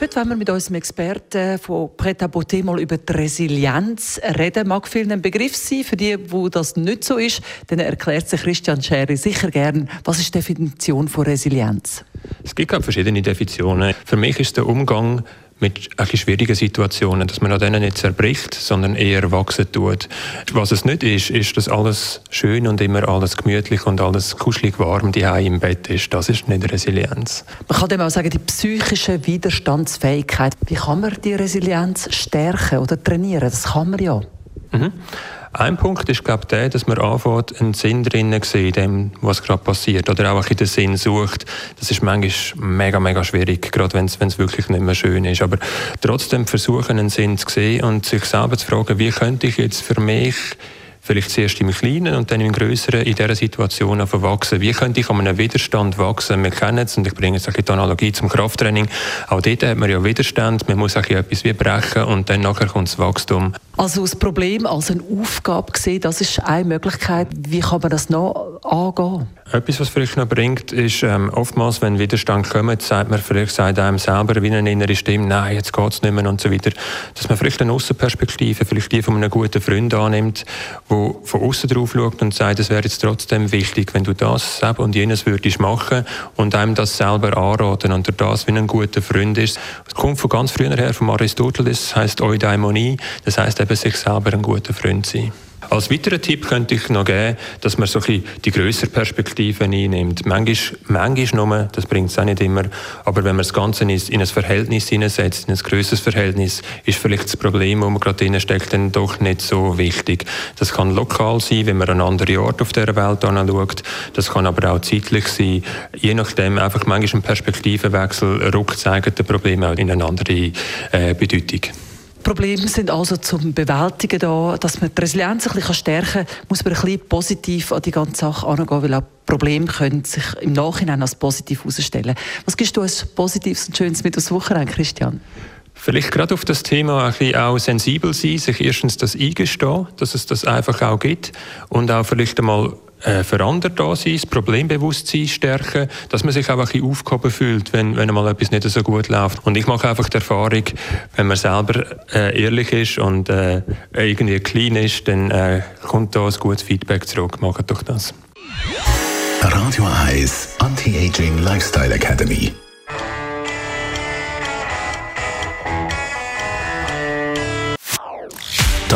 Heute wollen wir mit unserem Experten von Pret à Beauté mal über die Resilienz reden. Mag vielen ein Begriff sein. Für die, wo das nicht so ist, dann erklärt sich Christian Scheri sicher gern, was ist die Definition von Resilienz? Es gibt verschiedene Definitionen. Für mich ist der Umgang mit schwierigen Situationen, dass man an denen nicht zerbricht, sondern eher wachsen tut. Was es nicht ist, ist, dass alles schön und immer alles gemütlich und alles kuschelig warm die im Bett ist. Das ist nicht Resilienz. Man kann dem auch sagen, die psychische Widerstandsfähigkeit. Wie kann man die Resilienz stärken oder trainieren? Das kann man ja. Mhm. Ein Punkt ist, glaube ich, der, dass man anfängt, einen Sinn drinnen in dem, was gerade passiert. Oder auch ein den Sinn sucht. Das ist manchmal mega, mega schwierig, gerade wenn es wirklich nicht mehr schön ist. Aber trotzdem versuchen, einen Sinn zu sehen und sich selber zu fragen, wie könnte ich jetzt für mich vielleicht zuerst im Kleinen und dann im Größeren in dieser Situation wachsen. Wie könnte ich an einem Widerstand wachsen? Wir kennen es, und ich bringe jetzt die Analogie zum Krafttraining. Auch dort hat man ja Widerstand, man muss etwas wie brechen und dann nachher kommt das Wachstum. Also das Problem als eine Aufgabe sehen, das ist eine Möglichkeit. Wie kann man das noch angehen? Etwas, was vielleicht noch bringt, ist ähm, oftmals, wenn Widerstand kommt, sagt man vielleicht sagt einem selber wie eine innere Stimme, nein, jetzt geht es nicht mehr und so weiter. Dass man vielleicht eine Aussenperspektive, vielleicht die von einem guten Freund annimmt, der von außen drauf schaut und sagt, es wäre jetzt trotzdem wichtig, wenn du das und jenes würdest machen und einem das selber anraten und das wie ein guter Freund ist. Es kommt von ganz früher her, von Aristoteles, heißt Eudaimonie, das heißt eben sich selber ein guter Freund sein. Als weiterer Tipp könnte ich noch geben, dass man so die größere Perspektive einnimmt. Manchmal, manchmal nur, das bringt es auch nicht immer, aber wenn man das Ganze in ein Verhältnis hineinsetzt, in ein größeres Verhältnis, ist vielleicht das Problem, wo man gerade drin steckt, dann doch nicht so wichtig. Das kann lokal sein, wenn man an andere Ort auf der Welt anschaut. Das kann aber auch zeitlich sein. Je nachdem, einfach manchmal ein Perspektivenwechsel rückt das eigene Problem auch in eine andere äh, Bedeutung. Probleme sind also zum Bewältigen da, dass man die Resilienz ein bisschen stärken kann, muss man ein bisschen positiv an die ganze Sache angehen, weil auch Probleme können sich im Nachhinein als positiv herausstellen. Was gibst du als Positives und Schönes mit aus Wochenende, Christian? Vielleicht gerade auf das Thema ein bisschen auch sensibel sein, sich erstens das eingestehen, dass es das einfach auch gibt und auch vielleicht einmal äh, für andere da sein, das Problembewusstsein stärken, dass man sich auch ein aufgehoben fühlt, wenn, wenn mal etwas nicht so gut läuft. Und ich mache einfach die Erfahrung, wenn man selber äh, ehrlich ist und äh, irgendwie clean ist, dann äh, kommt da ein gutes Feedback zurück. Macht doch das. Radio Eyes Anti-Aging Lifestyle Academy.